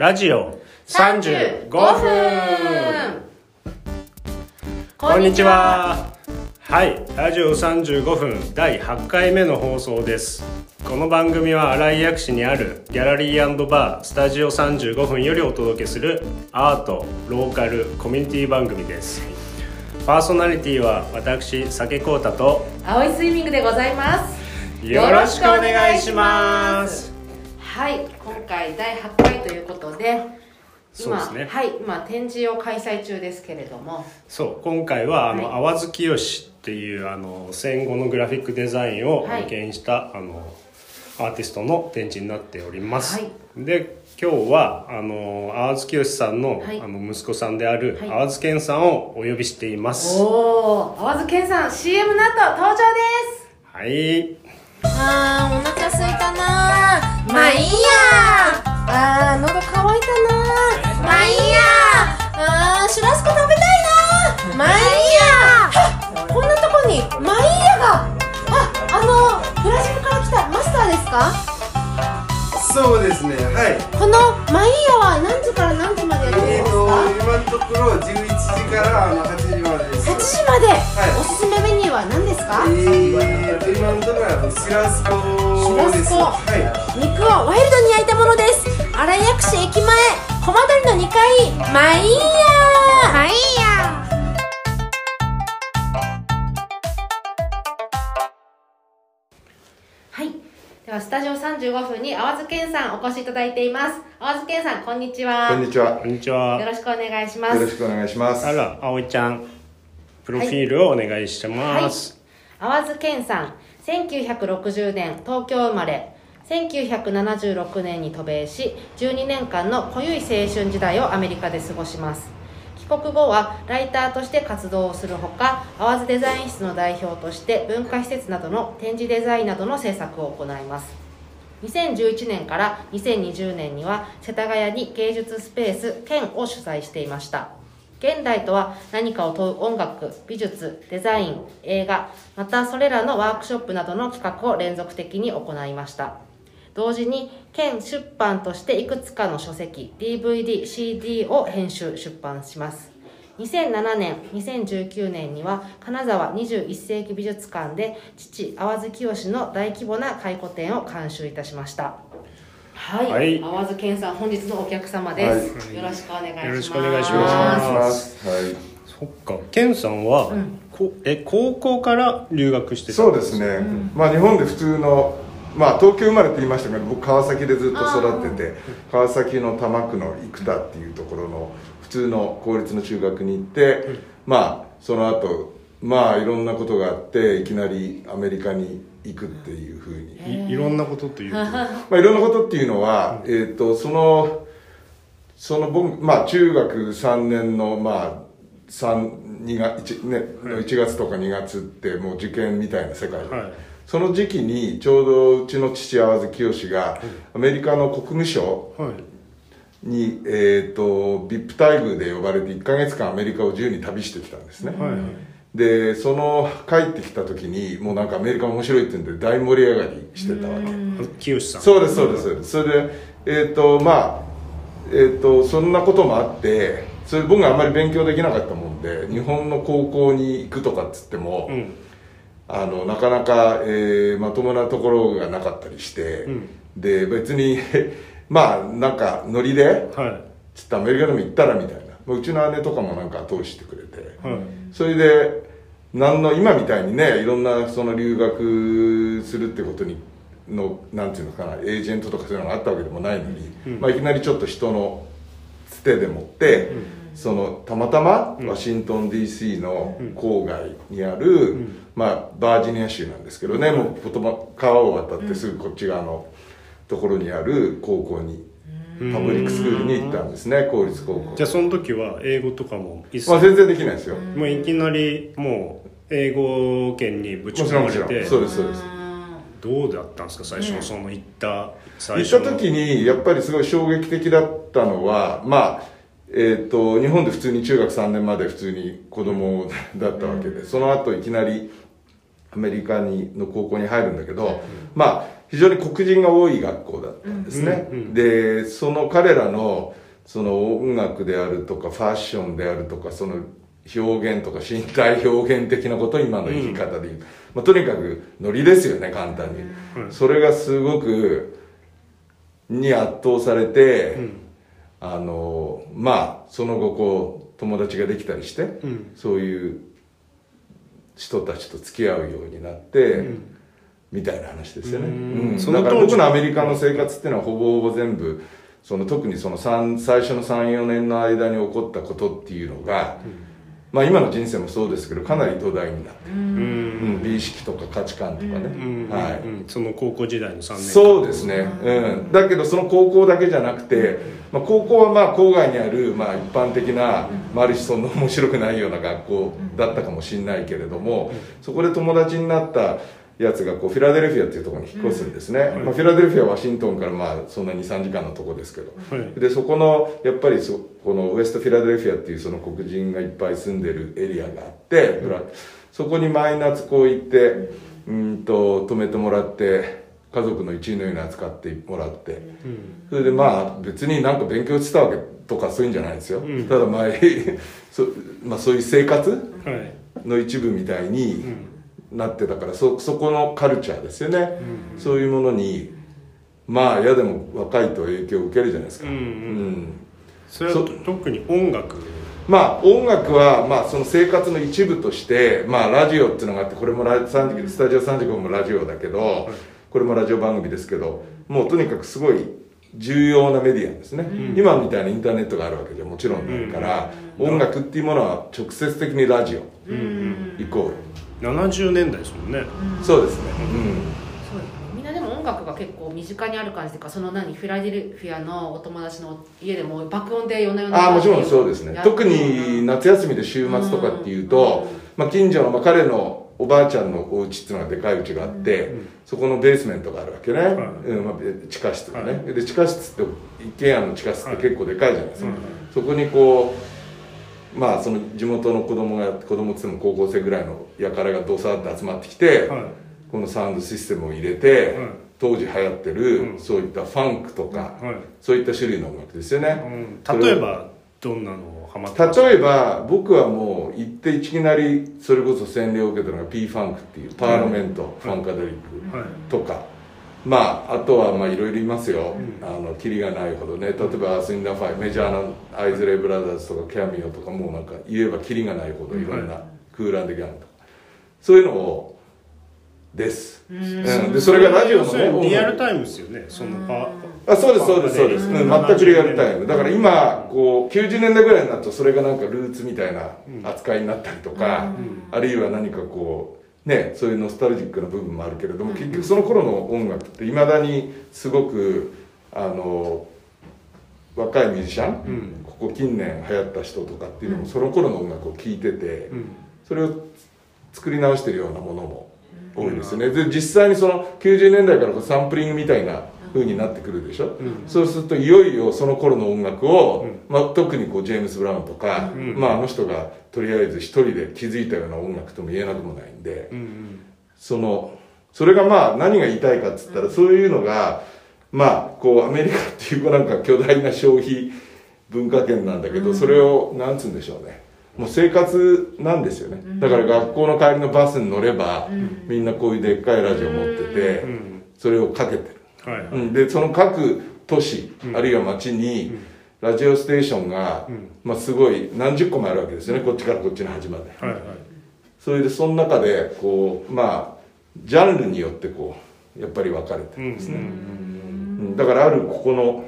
ラジオ35分。こんにちは。はいラジオ35分第8回目の放送です。この番組は新井薬師にあるギャラリーバースタジオ35分よりお届けするアートローカルコミュニティ番組です。パーソナリティは私酒浩太と青いスイミングでございます。よろしくお願いします。はい今回第8回ということで今そうですね。はい今展示を開催中ですけれども。そう今回はあの、はい。淡月清っていうあの戦後のグラフィックデザインをはい。経験した、あのアーティストの展示になっております、はい。で今日はあの淡月清さんの,、はい。あの息子さんであるはい。淡津健さんをお呼びしています。おお淡津健さん CM の後登場です。はいあーお腹すいたなー。まあいいや。あー喉乾いたなー。まあいいや。あーシュラスコ食べたいなー。まあいいや。こんなとこにマイヤが。ああのブラジルから来たマスターですか？そうですね、はい。このマイヤは何時から何時までやってるんえーと、ですか？今のところ11時からあの8時までです。8時まで、い。おすすめメニューは何ですか？えーシラスコです。シラスコはい。肉をワイルドに焼いたものです。新井薬師駅前。駒取の2階。マイヤーマイヤはい。ではスタジオ35分に淡津健さんお越しいただいています。淡津健さんこんにちは。こんにちは。こんにちは。よろしくお願いします。よろしくお願いします。あら葵ちゃんプロフィールをお願いしてます、淡津健さん1960年東京生まれ1976年に渡米し12年間の濃ゆい青春時代をアメリカで過ごします。帰国後はライターとして活動をするほか淡津デザイン室の代表として文化施設などの展示デザインなどの制作を行います。2011年から2020年には世田谷に芸術スペース兼を主催していました。現代とは何かを問う音楽美術デザイン映画またそれらのワークショップなどの企画を連続的に行いました。同時に県出版としていくつかの書籍 DVDCD を編集出版します。2007年2019年には金沢21世紀美術館で父淡津清の大規模な回顧展を監修いたしました。はい、はい。淡津健さん本日のお客様です、よろしくお願いします。よろしくお願いしまます。はい。そっか。健さんは、こえ高校から留学してたそうですね。まあ日本で普通のまあ東京生まれって言いましたけど、僕川崎でずっと育ってて、川崎の多摩区の生田っていうところの普通の公立の中学に行って、まあその後まあいろんなことがあっていきなりアメリカに行くっていうふうに。いいろんなことというと まあ、いろんなことっていうのは、えっ、と、その、その僕、まあ、中学3年の、まあ、三二月、1, ね、の1月とか2月ってもう受験みたいな世界。で、はい。その時期にちょうどうちの父淡津清がアメリカの国務省はい。に、えっ、と、VIP 待遇で呼ばれて1ヶ月間アメリカを自由に旅してきたんですね。はいはいで、その帰ってきた時に、もうなんかアメリカ面白いって言うんで大盛り上がりしてたわけ。清さんそうですそうですそうです。それでえっ、とまあえっ、とそんなこともあってそれ僕があんまり勉強できなかったもんで日本の高校に行くとかっつっても、うん。あのなかなか、えーまともなところがなかったりして、ん。で別に まあなんかノリではちょっとアメリカでも行ったらみたいな。まあうちの姉とかもなんか通してくれて、いはいそれでなんの今みたいにねいろんなその留学するってことにのなんていうのかなエージェントとかそういうのがあったわけでもないのに、まあ、いきなりちょっと人のつてでもって、そのたまたまワシントン DC の郊外にある、まあ、バージニア州なんですけどね、もうポトマ川を渡ってすぐこっち側のところにある高校に、パブリックスクールに行ったんですね公立高校。じゃあその時は英語とかも一切。まあ、全然できないですよ、もういきなりもう英語圏にぶちもちろんもちろん。込まれてそうですそうです。どうだったんですか？最初のその行った最行っ初のた時にやっぱりすごい衝撃的だったのはまあえー、と日本で普通に中学3年まで普通に子供だったわけで、その後いきなりアメリカにの高校に入るんだけど、まあ非常に黒人が多い学校だっったんですね、うんうんでその彼らのその音楽であるとかファッションであるとかその表現とか身体表現的なことを今の言い方で言う、まあ、とにかくノリですよね簡単に、うん。それがすごくに圧倒されて、うん。あのまあその後こう友達ができたりして、うん。そういう人たちと付き合うようになって、んみたいな話ですよね、うん。うん。その当時。だから僕のアメリカの生活っていうのはほぼほぼ全部その特にその三最初の34年の間に起こったことっていうのが、まあ今の人生もそうですけどかなり土台になってる、うん。うん。美意識とか価値観とかね、うん。はい、うん。その高校時代の3年間。そうですね、うん、だけどその高校だけじゃなくて、まあ、高校はまあ郊外にあるまあ一般的な、まあ、ある種そんな面白くないような学校だったかもしれないけれども、そこで友達になったやつがこうフィラデルフィアっていうところに引っ越すんですね、まあ、フィラデルフィアはワシントンからまあそんな23時間のとこですけど、はい。でそこのやっぱりそこのウエストフィラデルフィアっていうその黒人がいっぱい住んでるエリアがあって、ブラそこに毎夏こう行ってうんと泊めてもらって家族の一員のように扱ってもらって、それでまあ別になんか勉強してたわけとかそういうんじゃないんですよ、ん。ただまあ そ,、まあ、そういう生活はい。の一部みたいになってたからそそこのカルチャーですよね、そういうものにまあ嫌でも若いと影響を受けるじゃないですか、うんうん。うん。それは特に音楽？まあ音楽はまあその生活の一部としてまあラジオっていうのがあってこれもラ3スタジオ35もラジオだけどこれもラジオ番組ですけどもうとにかくすごい重要なメディアですね、今みたいなインターネットがあるわけじゃもちろんないから、音楽っていうものは直接的にラジオイコール、70年代ですもんね。そうですね、そうですね。みんなでも音楽が結構身近にある感じというかその何フィラデルフィアのお友達の家でも爆音で夜な夜なああもちろんそうですね。特に夏休みで週末とかっていうと、まあ、近所の、まあ、彼のおばあちゃんのお家っていうのがでかい家があって、そこのベースメントがあるわけね、うん。まあ、地下室がね、で地下室って一軒家の地下室って結構でかいじゃないですか、そこにこうまあその地元の子供が子供っつっても高校生ぐらいの輩がどさって集まってきて、はい。このサウンドシステムを入れて、はい。当時流行ってる、うん。そういったファンクとか、はい。そういった種類の音楽ですよね、うん。例えばどんなのをハマって例えば僕はもう行っていきなりそれこそ洗礼を受けたのが P ファンクっていう Parliament、Funkadelic はい。とか、まああとはまあいろいろいますよ、あのキリがないほどね。例えば Earth, Wind & Fire、メジャーな Isley Brothers とか Cameo とかもうなんか言えばキリがないほどいろんな、は Kool & the Gang とか。そういうのをです、うん、でそれがラジオのリアルタイムですよね。そのパあそうですそうですそうです、うんうん、全くリアルタイム。だから今こう90年代ぐらいになるとそれがなんかルーツみたいな扱いになったりとか、あるいは何かこうねそういうノスタルジックな部分もあるけれども、結局その頃の音楽っていまだにすごくあの若いミュージシャン、うん。ここ近年流行った人とかっていうのもその頃の音楽を聴いてて、うん。それを作り直してるようなものも多いですよね、で実際にその90年代からこうサンプリングみたいな風になってくるでしょ、そうするといよいよその頃の音楽を、まあ、特にこうジェームス・ブラウンとか、まあ、あの人がとりあえず一人で気づいたような音楽とも言えなくもないんで、うんそのそれがまあ何が言いたいかっつったら、そういうのがまあこうアメリカっていうなんか巨大な消費文化圏なんだけど、それをなんつうんでしょうね。もう生活なんですよね、だから学校の帰りのバスに乗れば、みんなこういうでっかいラジオ持ってて、ん。それをかけてる、はいはい。うん、でその各都市、あるいは町に、ラジオステーションが、まあ、すごい何十個もあるわけですよね。こっちからこっちの端まで。はいはい。それでその中でこうまあジャンルによってこうやっぱり分かれてるんですね、うんだからあるここの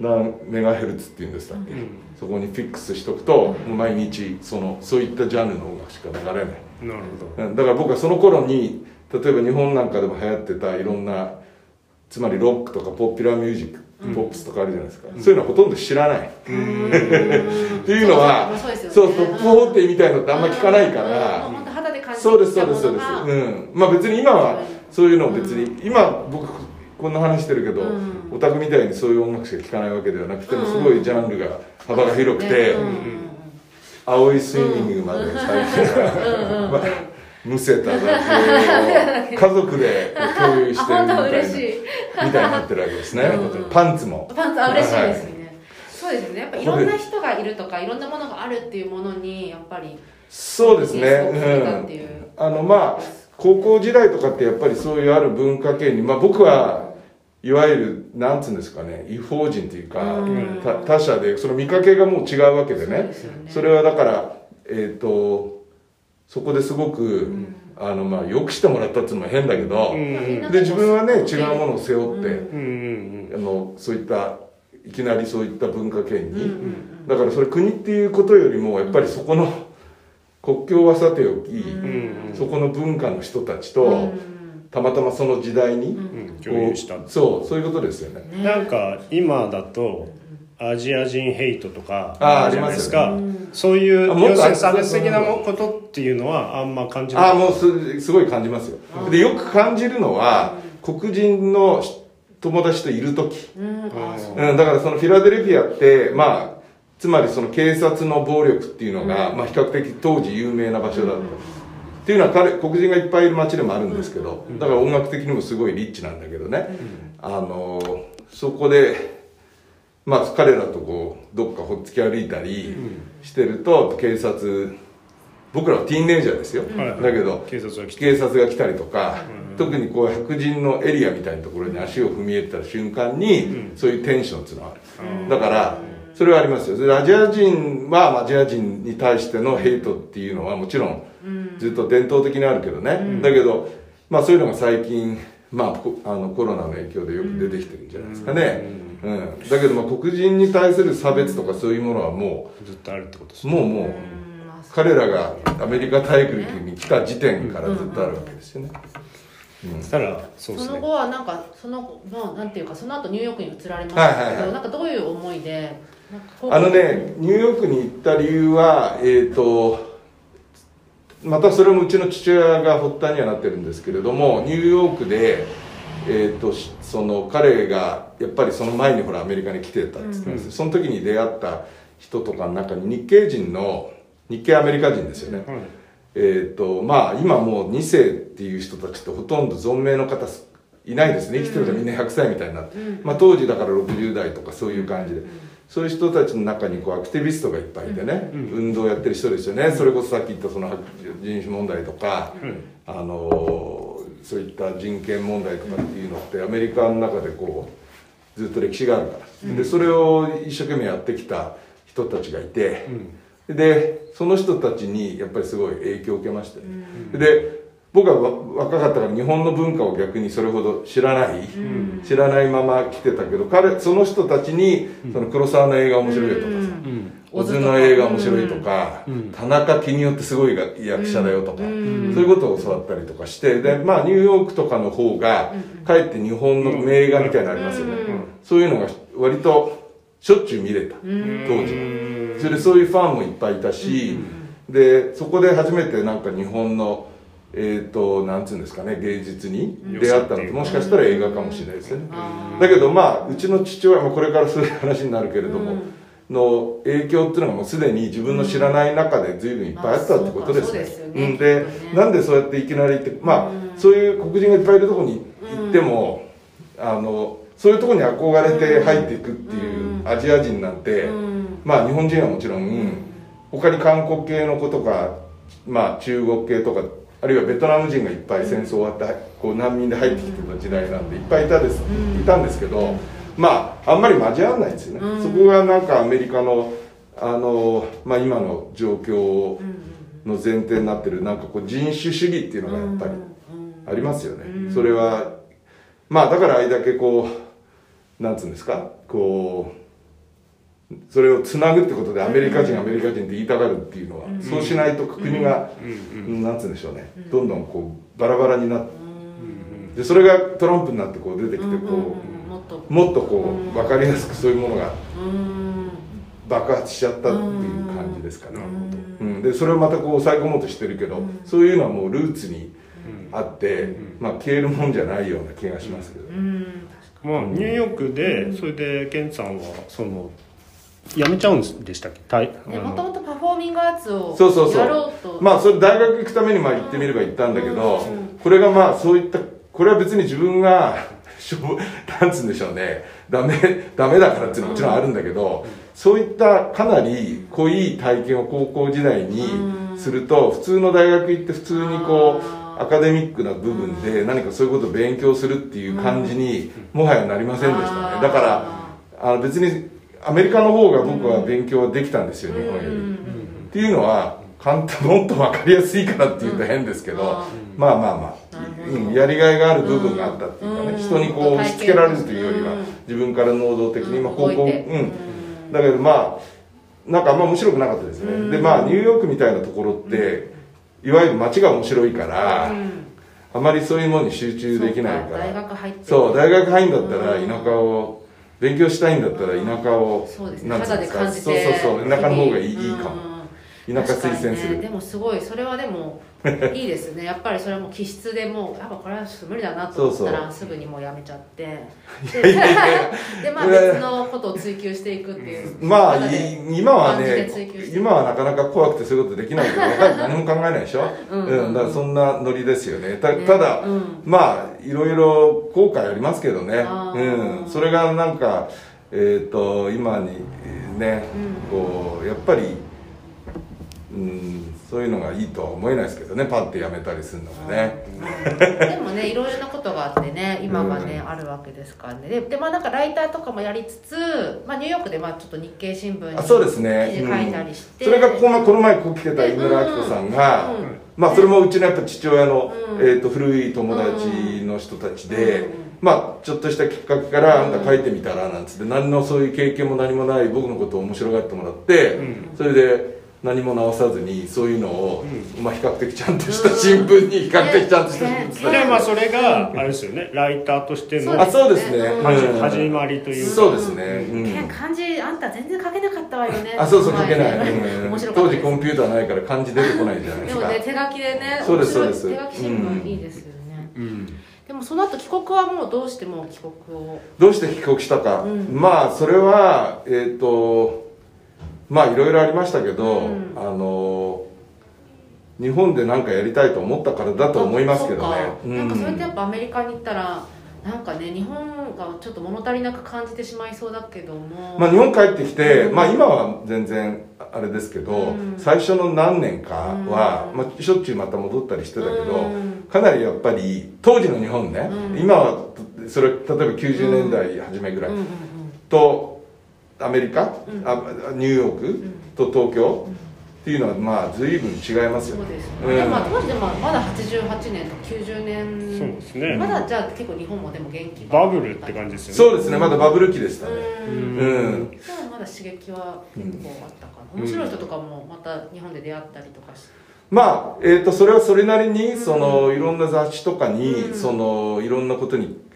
何メガヘルツっていうんでしたっけ、そこにフィックスしとくと、毎日そのそういったジャンルの音楽しか流れない、なるほど。うん。だから僕はその頃に例えば日本なんかでも流行ってたいろんなつまりロックとかポピュラーミュージック、ポップスとかあるじゃないですか、そういうのはほとんど知らない、っていうのはそうトップ40みたいのってあんま聞かないから、もう本当肌で感じてそうですそうですそうです。うん。まあ別に今はそういうのを別に、今僕こんな話してるけど、オタクみたいにそういう音楽しか聴かないわけではなくてもすごいジャンルが幅が広くて、うん。うん。青いスイミングまで最近 まあむせた雑誌を家族で共有してるみたいなみたいになってるわけですね、うんパンツも。パンツあ嬉しいですね、そうですよね。やっぱいろんな人がいるとかいろんなものがあるっていうものにやっぱりそうですね、うう。ん、あのまあ高校時代とかってやっぱりそういうある文化圏にまあ僕はいわゆるなんつうんですかね違法人というか、他者でその見かけがもう違うわけでね。ですよね。それはだからえっ、とそこですごく、あのまあよくしてもらったっていうのも変だけど、うん。で自分はね違うものを背負って、うん。うんあのそういったいきなりそういった文化圏に、うんだからそれ国っていうことよりもやっぱりそこの 国境はさておき、うんうんそこの文化の人たちと、うんたまたまその時代に、うん。共有したそうそういうことですよね。なんか今だとアジア人ヘイトとかあーるじゃないですか。あそういう要するに差別的なことっていうのはあんま感じない。ああもうすすごい感じますよ。でよく感じるのは黒人の友達といる時、うん。ううん、だからそのフィラデルフィアってまあつまりその警察の暴力っていうのが、まあ、比較的当時有名な場所だった、っていうのは彼黒人がいっぱいいる街でもあるんですけど、だから音楽的にもすごいリッチなんだけどね、あのそこでまあ彼らとこうどっかほっつき歩いたりしてると警察僕らはティーンネイジャーですよ、だけど警察が来て警察が来たりとか、特にこう白人のエリアみたいなところに足を踏み入れた瞬間に、そういうテンションっていうのがある、だからそれはありますよ。アジア人はアジア人に対してのヘイトっていうのはもちろんずっと伝統的にあるけどね、だけどまあそういうのが最近まあこあのコロナの影響でよく出てきてるんじゃないですかね、うん。だけどまあ黒人に対する差別とかそういうものはもずっとあるってことですうもうもう彼らがアメリカ大陸に来た時点からずっとあるわけですよね、そしたらそうですね。その後はなんかそのまあなんていうかその後ニューヨークに移られました。けど、はいはいはい。なんかどういう思いでなんかこう。あのねニューヨークに行った理由はえっ、とまたそれもうちの父親が発端にはなってるんですけれどもニューヨークで、えー、としその彼がやっぱりその前にほらアメリカに来てたっつってます、その時に出会った人とかの中に日系人の日系アメリカ人ですよね、はい。えっ、とまあ今もう2世っていう人たちってほとんど存命の方すいないですね。生きてるとみんな100歳みたいになって、まあ、当時だから60代とかそういう感じで、そういう人たちの中にこうアクティビストがいっぱいいてね、運動やってる人ですよね。それこそさっき言ったその人種問題とか、あのーそういった人権問題とかっていうのってアメリカの中でこうずっと歴史があるから、でそれを一生懸命やってきた人たちがいて、でその人たちにやっぱりすごい影響を受けましたよ、で僕はわ若かったから日本の文化を逆にそれほど知らない、知らないまま来てたけど彼その人たちにその黒沢の映画面白いよとかさ、小津の映画面白いとか、田中邦夫ってすごい役者だよとか、そういうことを教わったりとかしてでまあニューヨークとかの方がかえって日本の名画みたいなのありますよね、そういうのが割としょっちゅう見れた、当時は。それでそういうファンもいっぱいいたし、でそこで初めてなんか日本のえー、となんつうんですかね芸術に出会ったのもしかしたら映画かもしれないですよね、だけどまあうちの父親もこれからそういう話になるけれども、の影響っていうのがもうすでに自分の知らない中で随分いっぱいあったってことですね。うん、でなんでそうやっていきなり行ってまあ、そういう黒人がいっぱいいるところに行っても、あのそういうところに憧れて入っていくっていうアジア人なんて、まあ日本人はもちろん、他に韓国系の子とか、まあ、中国系とかあるいはベトナム人がいっぱい戦争終わってこう難民で入ってきてた時代なんでいっぱいいたです、いたんですけどまああんまり交わらないんですよね、そこがなんかアメリカのあの、まあ、今の状況の前提になってるなんかこう人種主義っていうのがやっぱりありますよね、それはまあだからあれだけこうなんつうんですかこうそれをつなぐってことでアメリカ人、アメリカ人って言いたがるっていうのは、そうしないと国が、なんつうんでしょうね、どんどんこうバラバラになって、でそれがトランプになってこう出てきてこもっと。うもっとこう分かりやすくそういうものがうん。爆発しちゃったっていう感じですかね、うん、でそれをまたこう抑え込もうとしてるけど、そういうのはもうルーツにあって、まあ消えるもんじゃないような気がしますけど、うん。まあニューヨークでそれでケンさんはその辞めちゃうんでしたっけ？もともとパフォーミングアーツをそうそうそう。やろうと。まあそれ大学行くためにまあ行ってみれば行ったんだけど、うんこれがまあそういったこれは別に自分が しょうなんつうんでしょうね。ダメダメだからっていうのはもちろんあるんだけど、そういったかなり濃い体験を高校時代にすると、普通の大学行って普通にこあうアカデミックな部分で何かそういうことを勉強するっていう感じにもはやなりませんでしたね。だからあの別にアメリカの方が僕は勉強はできたんですよ、日本より。っていうのは簡単もっと分かりやすいからっていうと変ですけど、うん。まあまあまあ、うん、やりがいがある部分があったっていうかね、うん。人にこう押し付けられるというよりは、うん。自分から能動的に、うん。まあ、高校うん。だけどまあなんかあんま面白くなかったですね、うん。でまあニューヨークみたいなところって、いわゆる街が面白いから、うん。あまりそういうものに集中できないかそう大学入って。そう大学入んだったらうん。田舎を勉強したいんだったら田舎を、そうですね。肌で感じてそうそうそう田舎の方がいい,、うん。いいかも田舎推薦する、ね、でもすごいそれはでもいいですね。やっぱりそれはもう気質でもうやっぱこれは無理だなと思ったらすぐにもうやめちゃって。ででまあ別のことを追求していくっていう。まあ今はね今はなかなか怖くてそういうことできないけど何も考えないでしょ？うん。うん、だからそんなノリですよね。たね。ただ、うん。まあいろいろ後悔ありますけどね。うん。それがなんかえっ、と今にね、こうやっぱりうん。そういうのがいいとは思えないですけどねパッてやめたりするのがね。でもねいろいろなことがあってね今がね、あるわけですからね。ででまあなんかライターとかもやりつつ、まあ、ニューヨークでまあちょっと日経新聞にあそうですね、記事書いたりして、それがこのこの前こう来てた井村明子さんが、うん。まあそれもうちのやっぱ父親の、うん。えー、と古い友達の人たちで、うん。まあちょっとしたきっかけから「あんた書いてみたら」なんつって何のそういう経験も何もない僕のことを面白がってもらって、うん。それで何も直さずにそういうのを、まあ比較的ちゃんとした新聞に比較的ちゃんとした新聞でまあそれがあれですよね。ライターとしてのあそうですね、うん。始まりというか。そうですね、うん。ね漢字あんた全然書けなかったわよね。あそうそう書けない、前ねうん。面白かったです。当時コンピューターないから漢字出てこないじゃないでかですもね手書きでねそうですそうです。手書き新聞いいですよね、うん。でもその後帰国はもうどうしても帰国を？どうして帰国したか、うん。まあそれはえっ、とまあいろいろありましたけど、うん。あの日本で何かやりたいと思ったからだと思いますけどね。なんかそれってやっぱアメリカに行ったらなんかね日本がちょっと物足りなく感じてしまいそうだけども。まあ、日本帰ってきて、うん。まあ今は全然あれですけど、うん。最初の何年かは、うん。まあ、しょっちゅうまた戻ったりしてたけど、うん。かなりやっぱり当時の日本ね、うん。今はそれ例えば90年代初めぐらい、とアメリカ、うん。あニューヨーク？と東京？っていうのはまあ随分違いますよそうですね、うん。でもまあ当時でもまだ88年と90年。そうですね。まだじゃあ結構日本もでも元気バブルって感じですよね。そうですね。まだバブル期でしたね。うん。うん。じゃあまだ刺激は結構あったかな、面白い人とかもまた日本で出会ったりとかしてまあ、えー、とそれはそれなりにそのいろんな雑誌とかに、うん。そのいろんなことにぶ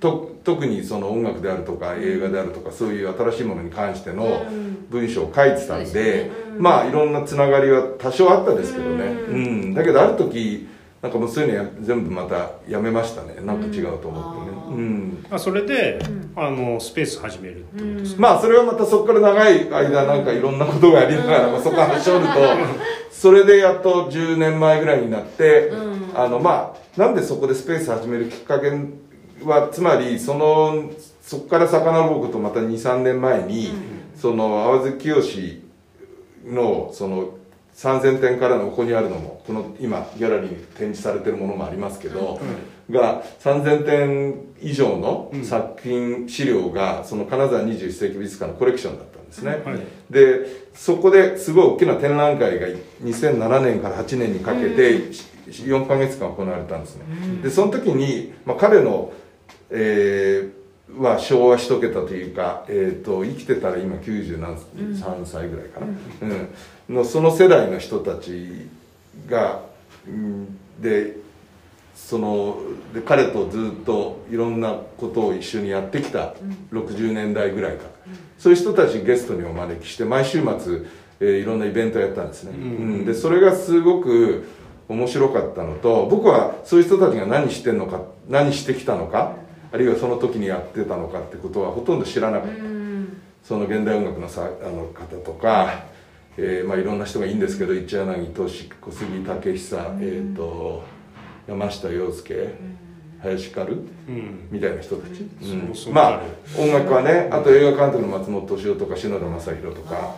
と特にその音楽であるとか映画であるとかそういう新しいものに関してのうん。文章を書いてたんで,、まあいろんなつながりは多少あったですけどね、ううん。んだけどある時なんかもうそういうのや全部またやめましたね。なんか違うと思ってね、うん。うん。あそれで、あのスペース始めるってことですか、まあそれはまたそこから長い間なんかいろんなことがありながら、まあ、そこ話しおると それでやっと10年前ぐらいになって、うん。あのまあなんでそこでスペース始めるきっかけはつまりそのそこから遡ることまた23年前に、その淡月清のその3000点からのここにあるのもこの今ギャラリーに展示されてるものもありますけど、が3000点以上の作品資料がその金沢21世紀美術館のコレクションだったんですね、はい。でそこですごい大きな展覧会が2007年から8年にかけて4ヶ月間行われたんですね、でその時に、まあ、彼の、えーは昭和一桁というか、えー、と生きてたら今93歳ぐらいかな、うん。のその世代の人たちが、うんでそので彼とずっといろんなことを一緒にやってきた60年代ぐらいか。ら、そういう人たちゲストにお招きして毎週末、えーいろんなイベントをやったんですね、うん。でそれがすごく面白かったのと僕はそういう人たちが何してんのか何してきたのかあるいはその時にやってたのかってことはほとんど知らなかった、その現代音楽のさあの方とか、えーまあ、いろんな人がいいんですけど一柳俊小杉武久、えー、と山下洋介、林かる、うん。みたいな人たち、うん。そうそう。まあ音楽はねあと映画監督の松本敏夫とか篠田正宏とか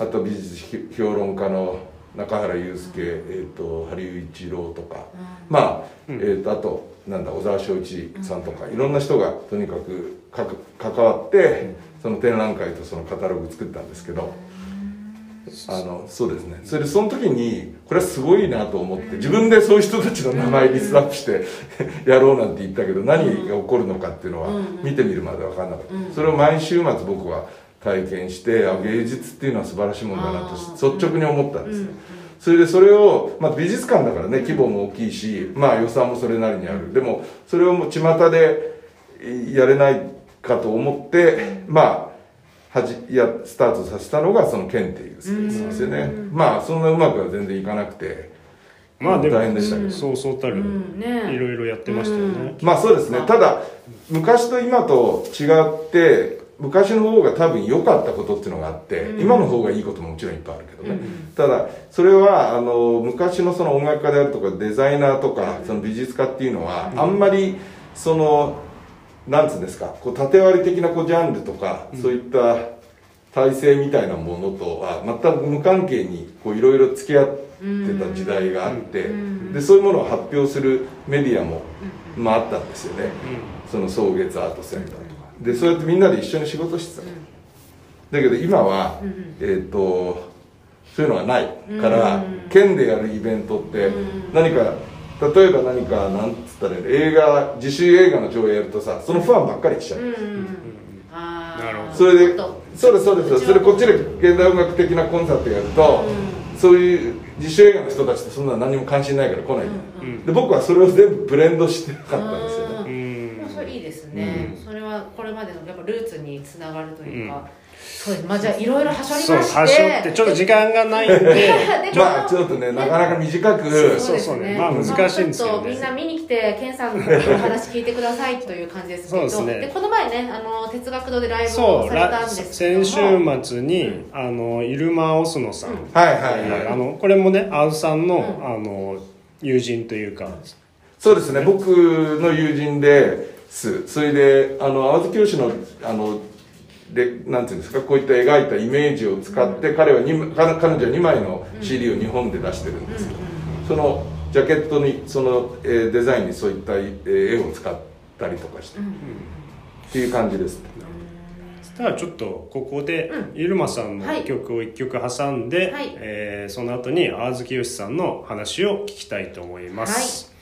あと美術評論家の中原祐介、えー、と羽生一郎とか、まあ、えー、とあとなんだ小沢昭一さんとか、いろんな人がとにかく関わって、その展覧会とそのカタログ作ったんですけど。あのそうですね。それでその時にこれはすごいなと思って自分でそういう人たちの名前リストアップして やろうなんて言ったけど何が起こるのかっていうのは見てみるまで分かんなかった。それを毎週末僕は体験してあ芸術っていうのは素晴らしいもんだなと率直に思ったんですねそれでそれを、まあ、美術館だからね規模も大きいし、まあ、予算もそれなりにある。でもそれをもう巷でやれないかと思ってまあはじいやスタートさせたのがその県っていうスペースですよね。まあそんなうまくは全然いかなくてまあでも大変でしたけど。そうそうたるいろいろやってましたよね。まあそうですね。ただ昔と今と違って昔の方が多分良かったことっていうのがあって、今の方がいいことももちろんいっぱいあるけどね、ただそれはあの昔のその音楽家であるとかデザイナーとかその美術家っていうのは、あんまりそのなんつうんですかこう縦割り的なこうジャンルとか、そういった体制みたいなものとは全く無関係にこういろいろ付き合ってた時代があって、でそういうものを発表するメディアも、まあ、あったんですよね、その草月アートセンターでそうやってみんなで一緒に仕事してた、だけど今は、えっ、とそういうのがないから、県でやるイベントって何か例えば何かなんつったら映画自主映画の上映やるとさそのファンばっかり来ちゃう、あー。なるほど。それでそうですそうです。それこっちで現代音楽的なコンサートやると、そういう自主映画の人たちってそんな何も関心ないから来ないじゃん、で僕はそれを全部ブレンドしてなかったんですよね、それいいですね、これまでのやっぱルーツにつながるというか、そうです。まあじゃあいろいろはしょりそうまして。端折ってちょっと時間がないんで。でまあちょっとねなかなか短く。そうそうね。まあ難しいんですよね。ちょっとみんな見に来てケンさんのお話聞いてくださいという感じですけど。そうですね。この前ねあの哲学堂でライブそうをされたんらですけど先も週末に、あのイルマ・オスノさん、はいはいはい、あのこれもねアウさんの,、あの友人というか。そうですね。僕の友人ですそれであの淡路教師のあのでなんていうんですかこういった描いたイメージを使って、彼はに彼彼女は2枚の CD を日本で出してるんですけど、そのジャケットにその、えーデザインにそういった、えー絵を使ったりとかして、っていう感じです。そしたらちょっとここで、イルマさんのはい曲を1曲挟んで、はい。えーその後に淡月よしさんの話を聞きたいと思います、Jesús,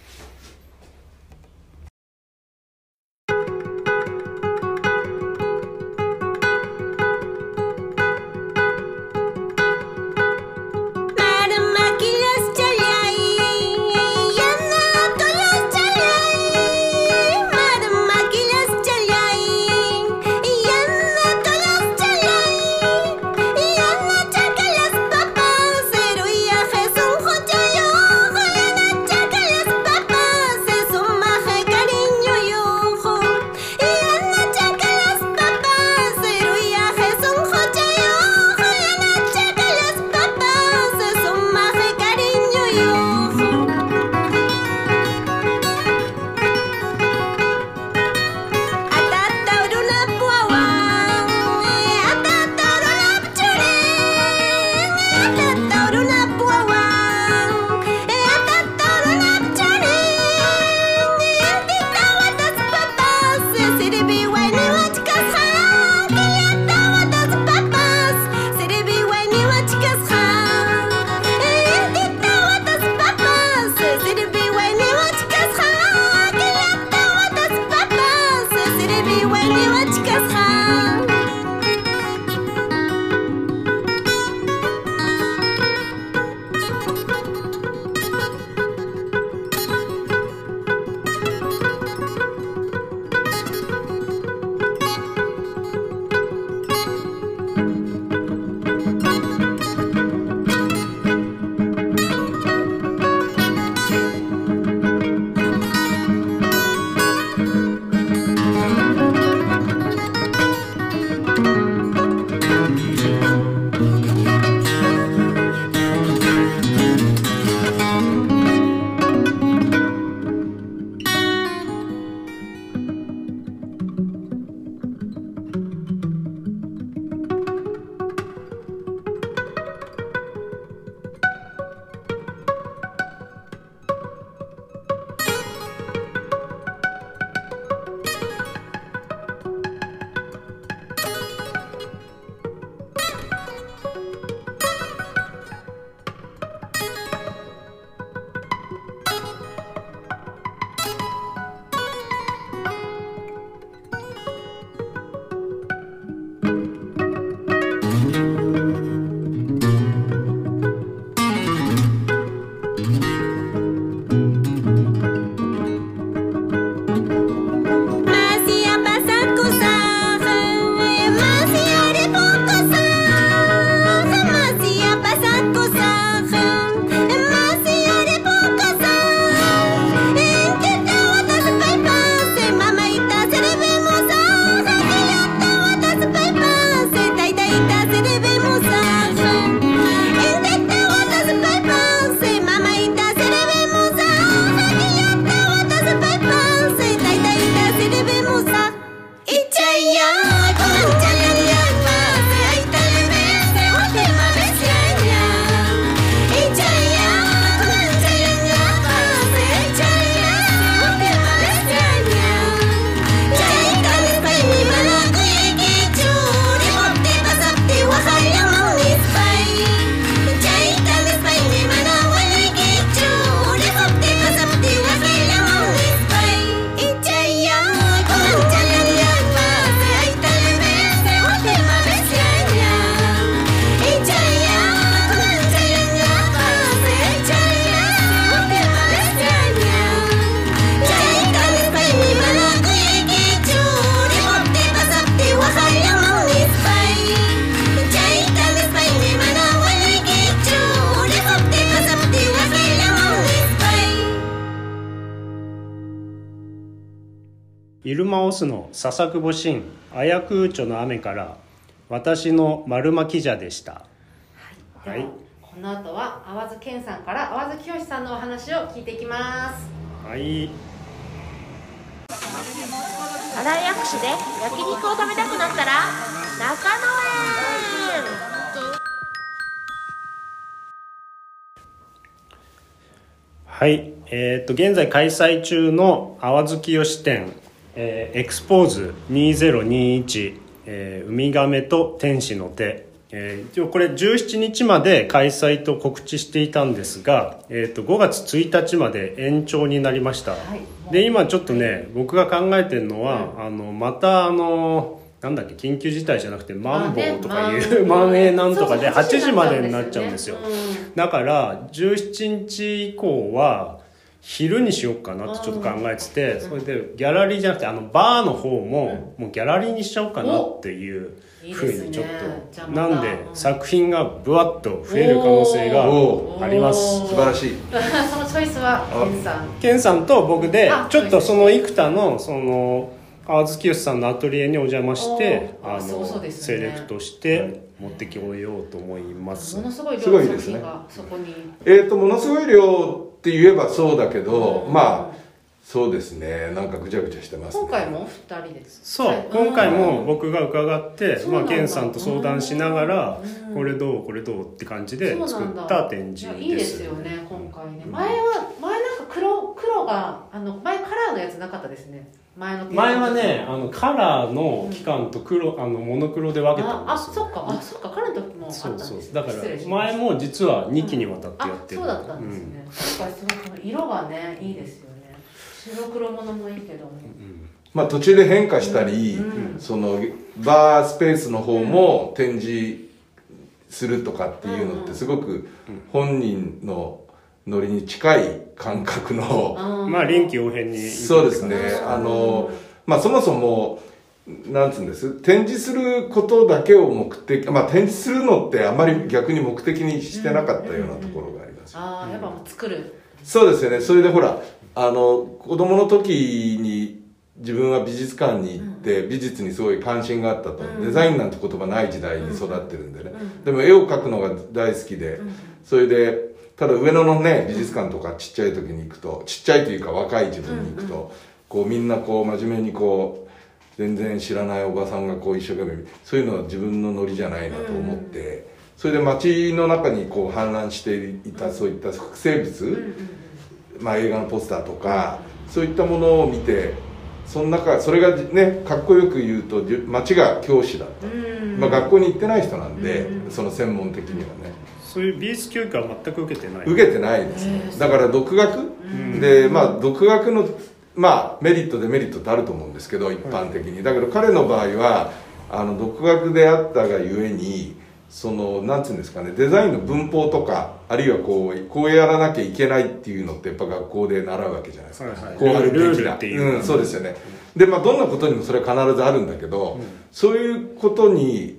笹久保神綾空町の雨から私の丸巻じゃでした。はい。ではこの後は淡津健さんから淡津清さんのお話を聞いていきます。はい。新井薬師で焼肉を食べたくなったら中野へはい、えーっと現在開催中の淡月吉店、えーエクスポーズ2021、えーウミガメと天使の手、えー一応これ17日まで開催と告知していたんですが、えーっと5月1日まで延長になりました、い。で今ちょっとね僕が考えてるのは、あのまたあのなんだっけ緊急事態じゃなくてマンボウとかいうまん延なんとかでそう8時までになっちゃうんですよ。うん。だから17日以降は昼にしようかなってちょっと考えててそれでギャラリーじゃなくてあのバーの方ももうギャラリーにしちゃおうかなっていうふうにちょっとなんでうん作品がぶわっと増える可能性がおあります。素晴らしい。そのチョイスは健さん。ケンさんと僕であちょっとその生田のその淡月吉さんのアトリエにお邪魔してああそうそうね。セレクトして持ってきようと思います。ものすごいす量のごいですね作品がそこに。えー、とものすごい量って言えばそうだけど、うん。まあそうですね。なんかぐちゃぐちゃしてますね。今回も二人です。そう、はい。今回も僕が伺って、まあ、そうなんだ。ケンさんと相談しながらうん。これどうこれどうって感じで作った展示いやいいですよね今回ね。前は前なんか黒黒があの前カラーのやつなかったですね。前の前はねあのカラーの期間と黒あのモノクロで分けたんああですよ。そっか。あそっか。カラーの時もあったそうんですね。そうだから前も実は2期にわたってやってるあそうだったんですね、やっぱりすごいこの色がねいいですよね。白黒ものもいいけど。もまあ途中で変化したり、うん。そのバースペースの方も展示するとかっていうのってすごく本人のノリに近い感覚の、まあ臨機応変にそうですね。あのまあそもそもなんつうんです？展示することだけを目的まあ展示するのってあまり逆に目的にしてなかったようなところがあります。あーやっぱもう作る。そうですよね。それでほらあの子供の時に自分は美術館に行って美術にすごい関心があったと、デザインなんて言葉ない時代に育ってるんでね、でも絵を描くのが大好きで、それでただ上野のね美術館とかちっちゃい時に行くとちっちゃいというか若い自分に行くと、こうみんなこう真面目にこう全然知らないおばさんがこう一生懸命そういうのは自分のノリじゃないなと思って、それで街の中にこう氾濫していたそういった複生物、まあ、映画のポスターとか、そういったものを見てその中それがねかっこよく言うとじゅ町が教師だった、まあ、学校に行ってない人なんで、その専門的にはねそういう美術教育は全く受けてない。受けてないですね。だから独学、でまあ独学のまあメリットデメリットってあると思うんですけど一般的に。だけど彼の場合はあの独学であったがゆえにそのなんつうんですかねデザインの文法とかあるいはこうこうやらなきゃいけないっていうのってやっぱ学校で習うわけじゃないですか、はいはい。こうあるべきだ。ルっていううん、そうですよね。でまあどんなことにもそれは必ずあるんだけど、そういうことに、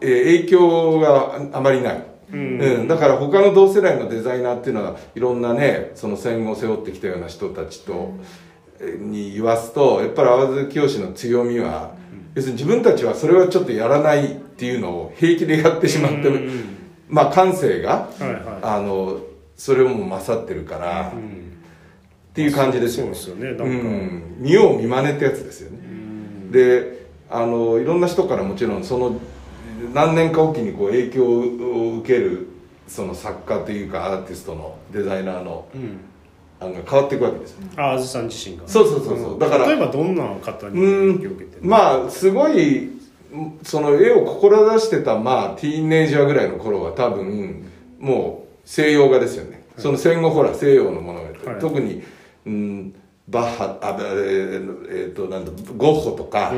えー影響がああまりない、うん。だから他の同世代のデザイナーっていうのはいろんなねその戦後を背負ってきたような人たちと、えーに言わすとやっぱり淡津清の強みは、要するに自分たちはそれはちょっとやらないっていうのを平気でやってしまって、まあ感性が、はいはあのそれをも勝ってるから、い、うん。っていう感じですよね。そうですよねなんか。うん。見よう見まねってやつですよね、であのいろんな人からもちろんその何年かおきにこう影響を受けるその作家というかアーティストのデザイナーのうん。案が変わっていくわけですよ。ああずさん自身が。そうそうそうそう。んだから例えばどんな方にう影響を受けてる？んまあすごいその絵を志してたまあティーンエイジャーぐらいの頃は多分もう西洋画ですよね、その戦後ほら西洋のものがはい。特に、うん、バッハあえーえーとなんだゴッホとか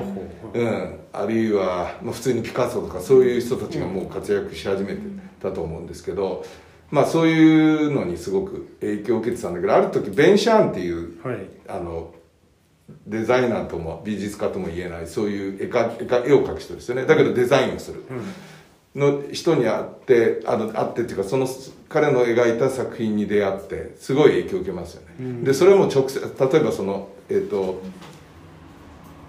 うん、あるいは、まあ、普通にピカソとかそういう人たちがもう活躍し始めてたと思うんですけど、まあそういうのにすごく影響を受けてたんだけどある時ベン・シャーンっていうはい。あのデザイナーとも美術家とも言えないそういう絵か絵か絵を描く人ですよね。だけどデザインをする、の人に会ってあの会ってっていうかその彼の描いた作品に出会ってすごい影響を受けますよね、でそれも直接例えばそのえっ、と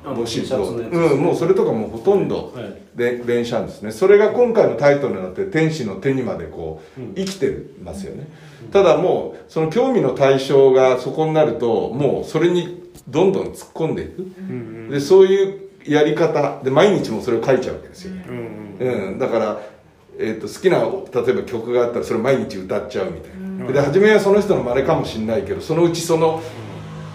ボシットうんもうそれとかもうほとんどはい。でベンシャンですね。それが今回のタイトルになって「天使の手にまでこう生きてますよね、ただもうその興味の対象がそこになるともうそれにどんどん突っ込んでいく、でそういうやり方。で毎日もそれを書いちゃうわけですよ。ね、うんうん。うん、だから、えー、と好きな例えば曲があったらそれ毎日歌っちゃうみたいな、で初めはその人の真似かもしれないけどそのうちその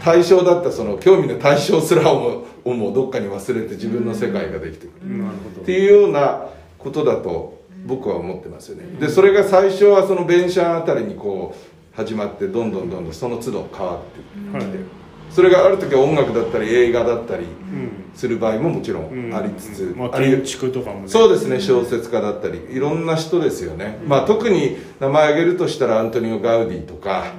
対象だったその興味の対象すらををもうどっかに忘れて自分の世界ができてくる、なるほっていうようなことだと僕は思ってますよね。でそれが最初はそのベンシャンあたりにこう始まってどんどんどんどんその都度変わってどはいそれがある時は音楽だったり映画だったりうん。する場合ももちろうん。んありつつ、まあ建築とかもね。そうですね小説家だったりいろんな人ですよね、まあ特に名前挙げるとしたらアントニオ・ガウディとか、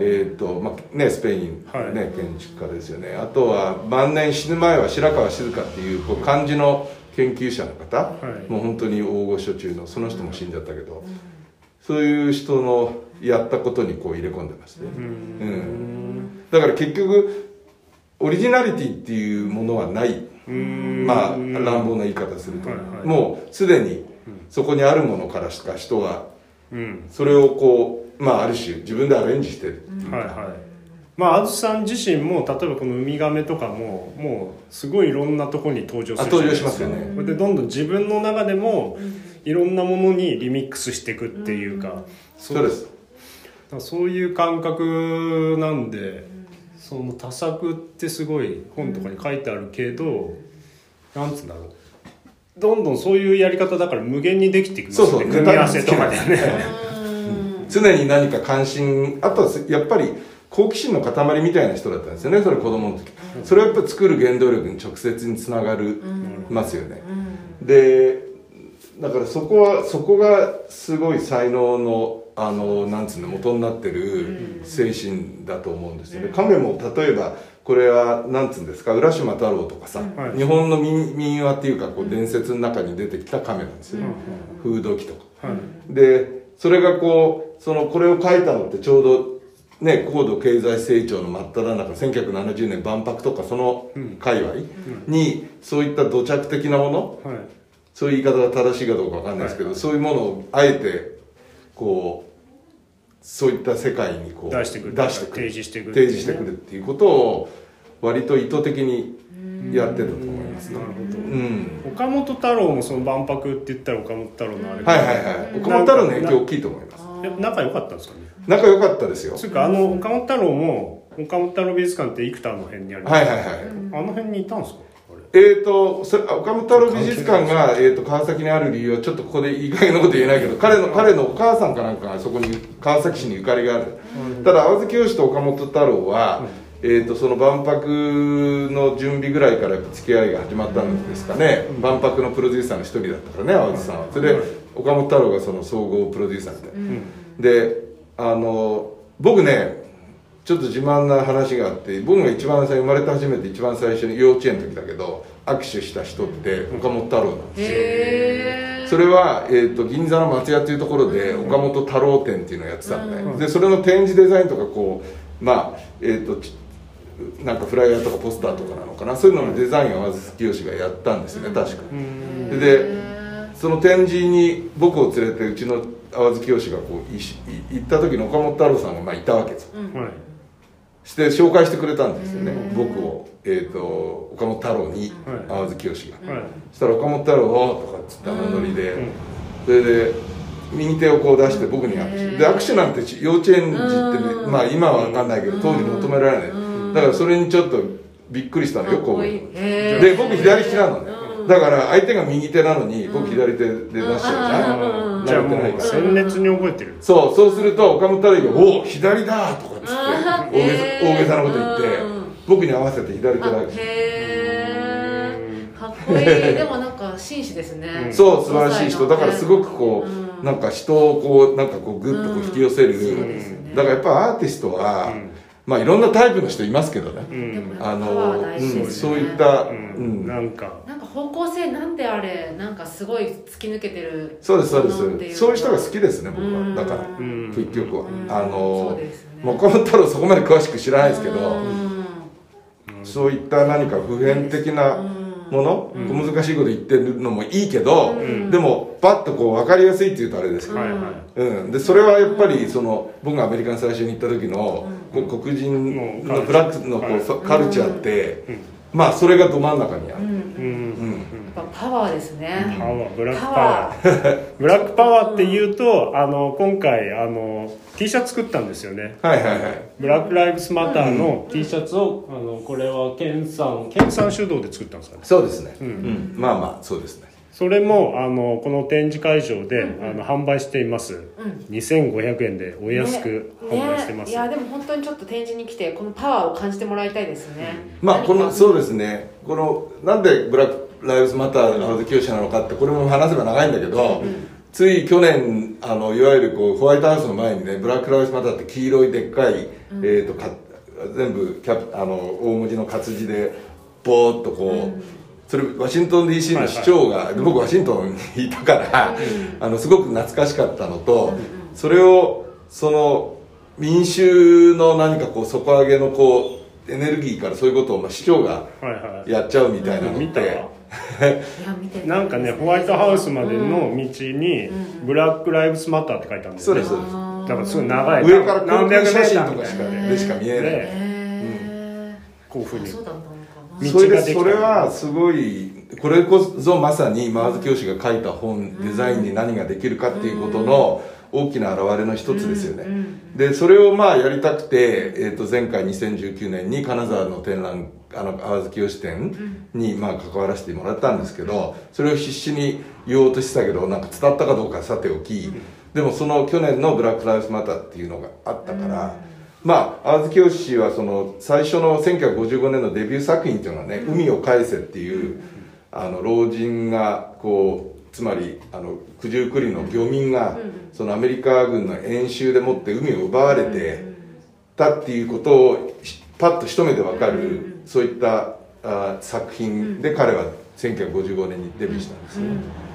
えーとまあね、スペイン、ねはい。建築家ですよね。あとは晩年死ぬ前は白川静香っていうこう漢字の研究者の方、はい。もう本当に大御所中のその人も死んじゃったけど、そういう人のやったことにこう入れ込んでますね、うん。だから結局オリジナリティっていうものはない。うん。まあ乱暴な言い方すると、はいはい。もうすでにそこにあるものからしか人はうん。それをこうまあある種自分でアレンジしてる、はいはい。まああずさん自身も例えばこのウミガメとかももうすごいいろんなとこに登場するあ登場しますよね。でどんどん自分の中でもいろんなものにリミックスしていくっていうか、そうです。だからそういう感覚なんで、その多作ってすごい本とかに書いてあるけど、なんつうんだろう。どんどんそういうやり方だから無限にできていく。そうそう。組み合わせとかで。ね。常に何か関心あとはやっぱり好奇心の塊みたいな人だったんですよね。それ子供の時。それはやっぱり作る原動力に直接につながるますよね。でだからそこはそこがすごい才能のあのなんつうの元になってる精神だと思うんですよね。亀も例えばこれはなんつうんですか？浦島太郎とかさ、はい。日本の民民話っていうかこう伝説の中に出てきた亀なんですよ、風土記とか。はい。でそれがこうそのこれを書いたのってちょうどね高度経済成長の真っ只中1970年万博とかその界隈にそういった土着的なものはいそういう言い方が正しいかどうかわかんないですけど、はい。そういうものをあえてこうそういった世界にこう出してくる出してくる。提示してくる提示してくるっていうことを割と意図的にやってたと思いますね。なるほど。うん。岡本太郎もその万博って言ったら岡本太郎のあれ。はいはいはい。岡本太郎の影響大きいと思います。仲良かったんですかね。仲良かったですよ。つうかあの岡本太郎も岡本太郎美術館って生田の辺にある。はいはいはい。あの辺にいたんですか？えー、とそれ岡本太郎美術館が、えー、と川崎にある理由はちょっとここでいい加減なこと言えないけど彼の彼のお母さんかなんかがそこに川崎市にゆかりがある。ただ淡月義と岡本太郎は、えー、とその万博の準備ぐらいからやっぱ付き合いが始まったんですかね、万博のプロデューサーの一人だったからね淡月さんは。それで岡本太郎がその総合プロデューサーみたいな、であの僕ねちょっと自慢な話があって僕が一番最初生まれて初めて一番最初に幼稚園の時だけど握手した人って岡本太郎なんですよ。へそれは、えー、と銀座の松屋っていうところで岡本太郎展っていうのをやってたのね、でそれの展示デザインとかこうまあえっ、とちなんかフライヤーとかポスターとかなのかな。そういうののデザインをまず清がやったんですよね確か。ででその展示に僕を連れてうちの淡月清がこういしい行った時に岡本太郎さんがまあいたわけです。よはい。して紹介してくれたんですよね。僕を、えー、と岡本太郎にはい。淡月清が、はい。そしたら岡本太郎をとかっつってあのノリで、うん。それで右手をこう出して僕に握手。で握手なんて幼稚園児ってねまあ今は分かんないけど当時求められない。だからそれにちょっとびっくりしたのよく覚えてるへで僕左利きなのねだから相手が右手なのに僕左手で出しちゃうじゃん。じゃあもう慣れてないから。鮮烈に覚えてる。そうそうすると岡本太郎が「おお左だ!」とかっつって大げさ大げさなこと言って僕に合わせて左手だけ。かっこいい。でもなんか紳士ですね。そう素晴らしい人。だからすごくこううなんか人をこうなんかこうグッとこう引き寄せる。そうですよね。だからやっぱアーティストはうんまあいろんなタイプの人いますけどね。うん。あのねそういったううん。んなんか。なんか方向性なんであれなんかすごい突き抜けてるそうですそうです。そういう人が好きですね僕うん。はだからうん。結局は。うん。あのそうですね。まあ岡本太郎そこまで詳しく知らないですけどうん。そういった何か普遍的なもの、難しいこと言ってるのもいいけど、ん。でもパッとこう分かりやすいっていうとあれですけど、はいはい。うん、でそれはやっぱりその僕がアメリカに最初に行った時の、こう黒人のブラックのこう、はい。カルチャーって、うん。まあそれがど真ん中にある、うん。うん。うん。やっぱパワーですね。パワーブラックパパワワー。ブラックパワーっていうとあの今回あの T シャツ作ったんですよね。はいはいはい。ブラック・ライブスマターの T シャツを、あのこれはケンさんケンさん主導で作ったんですかね。そうですね、うん。うん。まあまあそうですねそれもあのこの展示会場で、あの販売しています、ん。2500円でお安く販売してます、ね。いやでも本当にちょっと展示に来てこのパワーを感じてもらいたいですね、まあこのそうでですね。このなんでブラック・ライブズ・マター青木教師なのかってこれも話せば長いんだけど、つい去年あのいわゆるこうホワイトハウスの前にねブラック・ライブズ・マターって黄色いでっかい、えー、とか全部キャプあの大文字の活字でボーっとこう、それワシントン DC の市長が、で僕ワシントンにいたから、あのすごく懐かしかったのと、それをその民衆の何かこう底上げのこうエネルギーからそういうことをまあ市長がはいはい。やっちゃうみたいなのって、見たわいや見てなんかねホワイトハウスまでの道に「ブラック・ライブスマター」って書いてあるんですよね。そうですそうです。だからすごい長い。上から航何百メー空写真とかしかねでしか見えない、でへこういうふうに。ーそうだっそれでそれはすごいこれこそまさにマーズ教師が書いた本、デザインに何ができるかっていうことの大きな表れの一つですよね、でそれをまあやりたくて、えー、と前回2019年に金沢の展覧あの淡月吉展にまあ関わらせてもらったんですけどそれを必死に言おうとしてたけどなんか伝わったかどうかはさておき、でもその去年の「ブラック・ライブスマター」っていうのがあったから、まあ淡月義氏はその最初の1955年のデビュー作品っていうのはね「海を返せ」っていうあの老人がこうつまりあの九十九里の漁民がそのアメリカ軍の演習でもって海を奪われてたっていうことをしパッと一目で分かるそういったあ作品で彼は1955年にデビューしたんですよね。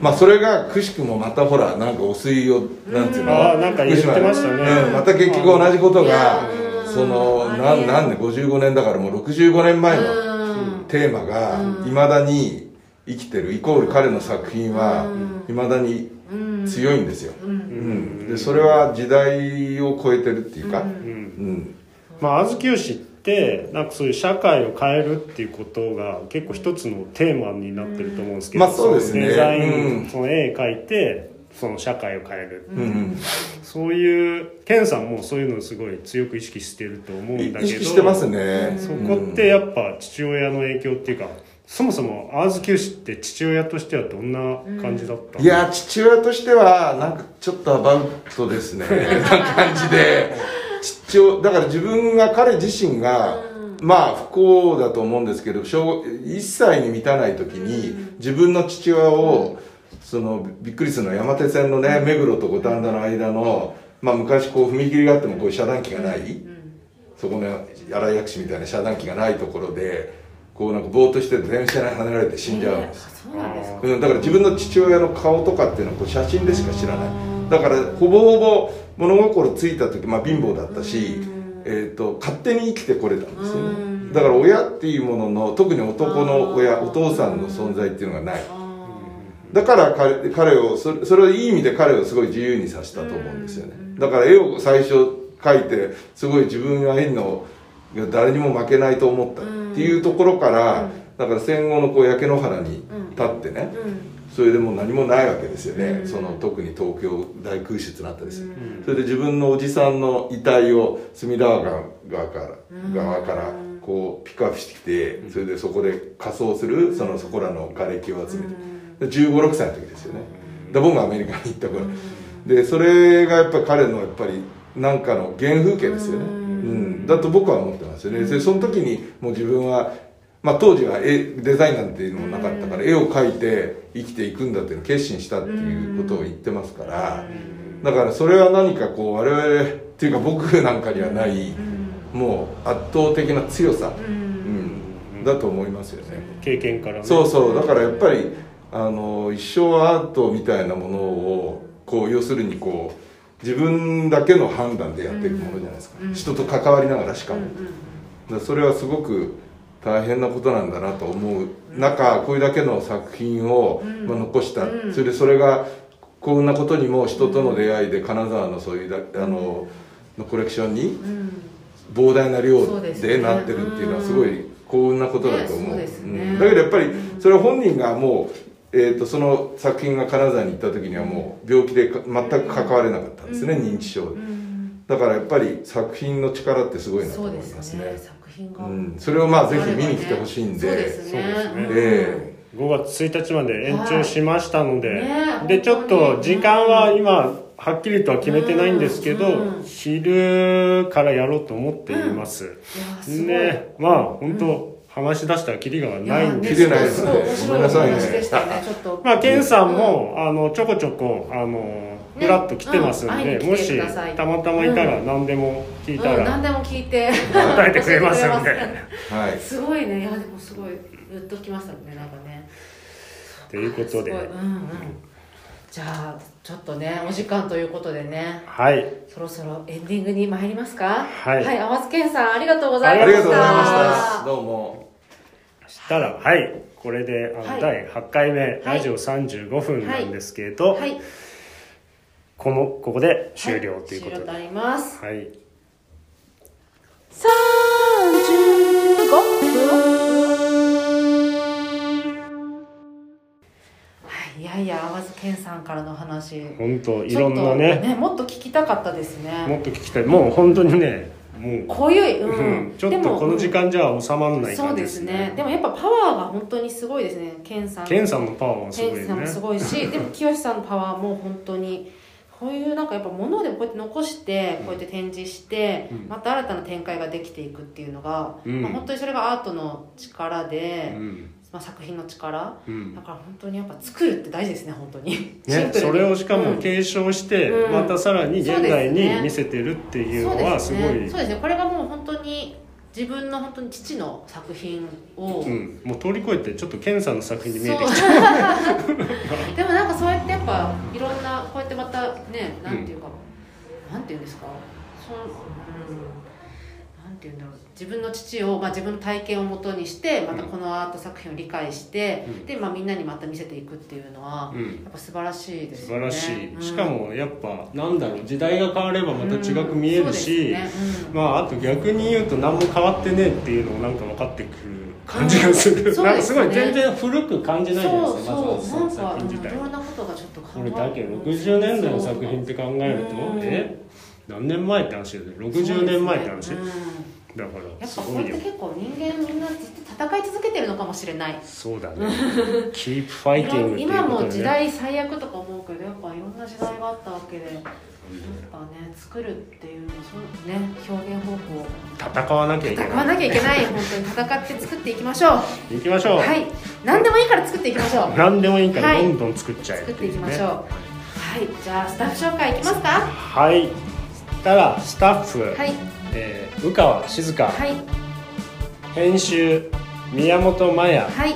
まあそれがくしくもまたほらなんかお水をなんていうの？ああなんか言ってましたね。うん、また結局同じことがそのなんなんで55年だからもう65年前のテーマがいまだに生きてるイコール彼の作品はいまだに強いんですよ、うん。でそれは時代を超えてるっていうか、うん。まあ小豆牛ってなんかそういう社会を変えるっていうことが結構一つのテーマになってると思うんですけど、まあそうですね。デザイン、うん。その絵描いてその社会を変える、うん。うんそういうケンさんもそういうのをすごい強く意識してると思うんだけど意識してますね。そこってやっぱ父親の影響っていうかそもそも淡月牛って父親としてはどんな感じだったの？いや父親としてはなんかちょっとアバウトですね。な感じで父親だから自分が彼自身が、まあ不幸だと思うんですけど小1歳に満たない時に自分の父親をそのびっくりするのは山手線のね目黒と五反田の間の、まあ、昔こう踏切があってもこういう遮断機がない、そこの新井薬師みたいな遮断機がないところでこうなんかぼーっとしてて電車にはねられて死んじゃうんですそうなんですか。うん、だから自分の父親の顔とかっていうのはこう写真でしか知らないだからほぼほぼ物心ついた時、まあ、貧乏だったし、えー、と勝手に生きてこれたんですよね。だから親っていうものの特に男の親お父さんの存在っていうのがない。だから彼彼をそれそれをいい意味で彼をすごい自由にさせたと思うんですよね。だから絵を最初書いてすごい自分がいいのが誰にも負けないと思ったっていうところから、だから戦後のこう焼け野原に立ってね、それでもう何もないわけですよね、その特に東京大空襲ってなったですよ、それで自分のおじさんの遺体を隅田川側から,、側からこうピックアップしてきてそれでそこで仮装するそのそこらの瓦礫を集めて、で1 5 6歳の時ですよね、で僕がアメリカに行った頃、でそれがやっぱり彼のやっぱりなんかの原風景ですよね、うん、だと僕は思ってますよね、でその時にもう自分はまあ、当時は絵デザインなんていうのもなかったから絵を描いて生きていくんだっていうのを決心したっていうことを言ってますからだからそれは何かこう我々っていうか僕なんかにはないもう圧倒的な強さ、うん、だと思いますよね。経験からね。そうそうだからやっぱりあの一生アートみたいなものをこう要するにこう自分だけの判断でやっていくものじゃないですか、人と関わりながらしかも、だからそれはすごく大変なことなんだなと思う中これだけの作品を、まあ、残した、それでそれがこんなことにも人との出会いで金沢のそういうだあののコレクションに膨大な量でなってるっていうのはすごい幸運なことだと思う、ん。だけどやっぱりそれは本人がもう、えー、とその作品が金沢に行った時にはもう病気でか全く関われなかったんですね、認知症で、だからやっぱり作品の力ってすごいなと思いますすね品が、うん、それをまあぜひ見に来てほしいんで。そうですね。そうですね。え5月1日まで延長しましたので、はいねえでちょっと時間は今はっきりとは決めてないんですけど、うん。昼からやろうと思っています、いやすごい、ねまあ本当、話し出したらキリがないんで切れないですね。すごい面白いお話でしたね。ごめんなちょっと。まあ、ケンさんも、あのちょこちょこあのフラッと来てますん。で、うもしたまたまいたら何でも聞いたうん、何らでも聞いて。答えてくれますんで、はい。ますすごいね。いやでもすごい。グッときましたねなんかね。ということで。うんうん。じゃあちょっとねお時間ということでね。はい。そろそろエンディングに参りますか？はい。はい淡津健さんありがとうございあました。りがとうございました。どうも。したらはい。これであの、はい。第8回目、ラジオ35分なんですけど、はいこのここで終了はいということで。終了となります。はい。はいいやいや淡津健さんからの話。本当いろんなね。もっと聞きたかったですもねっと聞きたい。もう本当にねもう、濃ゆい、ううん。ん、ちょっとこの時間じゃ収まらないそうで感じですすね。ねでもやっぱパワーが本当にすごいですね。健さん。ケンさんのパワーもすごい健さんもすねごいしでも清さんのパワーも本当にこういうなんかやっぱ物でもこうやって残してこうやって展示して、うん。また新たな展開ができていくっていうのが、うん。まあ、本当にそれがアートの力で、うん。まあ、作品の力。うん。だから本当にやっぱ作るって大事ですね本当に。ね、それをしかもうん。継承して、うん。またさらに現代にね。見せてるっていうのはですすごい。ねそうですね。これがもう本当に自分の本当に父の作品を、うん、もう通り越えてちょっとケンさんの作品に見えてきちゃ でもなんかそうやってやっぱいろんなこうやってまたねなんていうか、なんていうんですか。そのうんていうんだろう自分の父を、まあ、自分の体験をもとにしてまたこのアート作品を理解して、うん。で、まあ、みんなにまた見せていくっていうのは、う、うん、やっぱ素晴らしいです素よね晴らしい、うん。しかもやっぱなんだろう時代が変わればまた違く見えるし、ね。うん。まああと逆に言うと何も変わってねえっていうのもなんか分かってくる感じがする、なん。かですね。すごい全然古く感じないじゃないそうですかまずはそそうのなんか作品自体いろんなことがちょっとこれだけ60年代の作品って考えると、うん。え？何年前って話だよね。60年前って話、だからやっぱこすごいよ。うやって結構人間みんなずっと戦い続けてるのかもしれない。そうだね。Fighting っていう今もことでね。時代最悪とか思うけどやっぱいろんな時代があったわけでやっぱね作るっていうそうね表現方法。戦わなきゃいけ戦わななきゃいけない。本当に戦って作っていきましょう。い行きましょう、はい。何でもいいから作っていきましょう。何でもいいからはい。どんどん作っちゃえ作っていきましょう。ねはい。じゃあスタッフ紹介いきますか？はい。たらスタッフ、はいえー宇川静香、はい。編集宮本麻也。はい。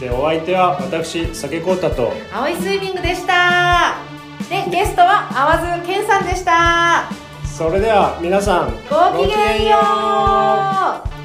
でお相手は私酒光太と。青いスイミングでした。でゲストは淡津健さんでした。それでは皆さんごきげんよう